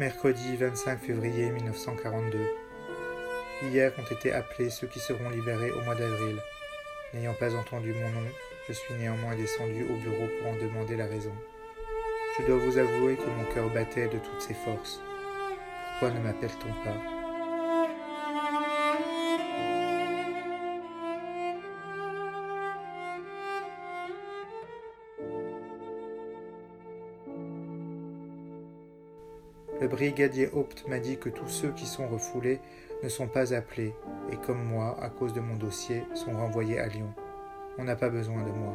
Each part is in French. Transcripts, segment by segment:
Mercredi 25 février 1942. Hier ont été appelés ceux qui seront libérés au mois d'avril. N'ayant pas entendu mon nom, je suis néanmoins descendu au bureau pour en demander la raison. Je dois vous avouer que mon cœur battait de toutes ses forces. Pourquoi ne m'appelle-t-on pas? Le brigadier Haupt m'a dit que tous ceux qui sont refoulés ne sont pas appelés et comme moi, à cause de mon dossier, sont renvoyés à Lyon. On n'a pas besoin de moi.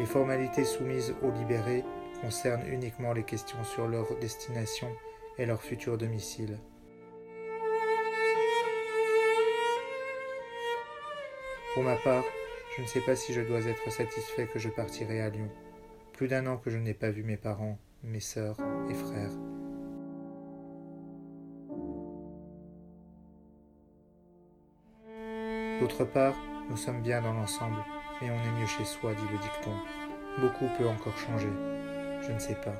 Les formalités soumises aux libérés concernent uniquement les questions sur leur destination et leur futur domicile. Pour ma part, je ne sais pas si je dois être satisfait que je partirai à Lyon. Plus d'un an que je n'ai pas vu mes parents, mes sœurs et frères. D'autre part, nous sommes bien dans l'ensemble, mais on est mieux chez soi, dit le dicton. Beaucoup peut encore changer. Je ne sais pas.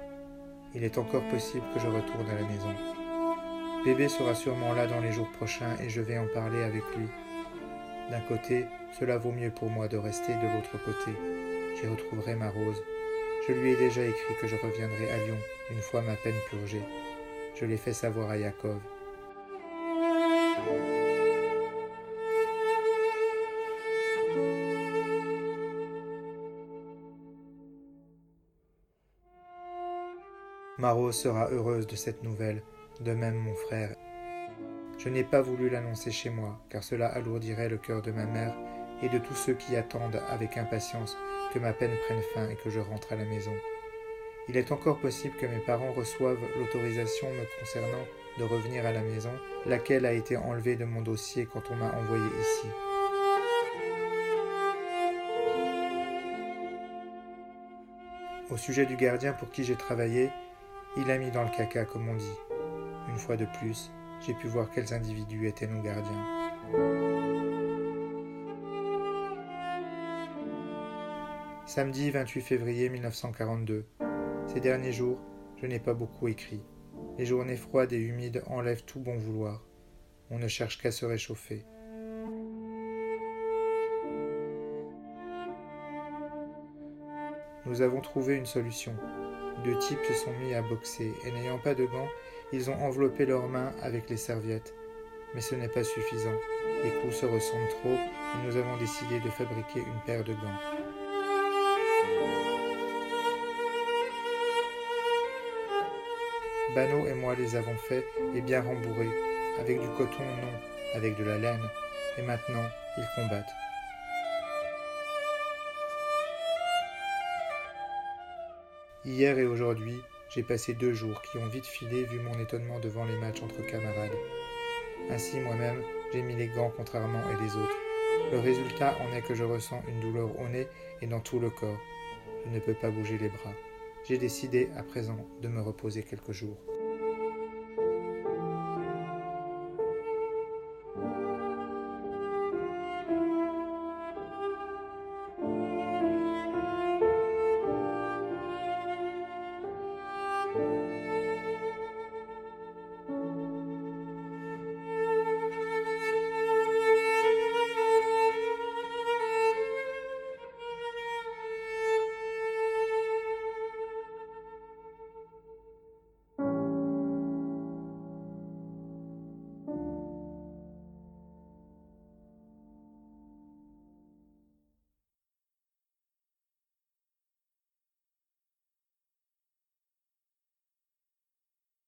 Il est encore possible que je retourne à la maison. Bébé sera sûrement là dans les jours prochains et je vais en parler avec lui. D'un côté, cela vaut mieux pour moi de rester de l'autre côté. J'y retrouverai ma rose. Je lui ai déjà écrit que je reviendrai à Lyon une fois ma peine purgée. Je l'ai fait savoir à Yakov. Marot sera heureuse de cette nouvelle, de même mon frère. Je n'ai pas voulu l'annoncer chez moi, car cela alourdirait le cœur de ma mère et de tous ceux qui attendent avec impatience que ma peine prenne fin et que je rentre à la maison. Il est encore possible que mes parents reçoivent l'autorisation me concernant de revenir à la maison, laquelle a été enlevée de mon dossier quand on m'a envoyé ici. Au sujet du gardien pour qui j'ai travaillé, il a mis dans le caca, comme on dit. Une fois de plus, j'ai pu voir quels individus étaient nos gardiens. Samedi 28 février 1942. Ces derniers jours, je n'ai pas beaucoup écrit. Les journées froides et humides enlèvent tout bon vouloir. On ne cherche qu'à se réchauffer. Nous avons trouvé une solution. Deux types se sont mis à boxer et n'ayant pas de gants, ils ont enveloppé leurs mains avec les serviettes. Mais ce n'est pas suffisant. Les coups se ressemblent trop et nous avons décidé de fabriquer une paire de gants. Bano et moi les avons faits et bien rembourrés, avec du coton non, avec de la laine, et maintenant ils combattent. Hier et aujourd'hui, j'ai passé deux jours qui ont vite filé vu mon étonnement devant les matchs entre camarades. Ainsi moi-même, j'ai mis les gants contrairement à les autres. Le résultat en est que je ressens une douleur au nez et dans tout le corps. Je ne peux pas bouger les bras. J'ai décidé à présent de me reposer quelques jours.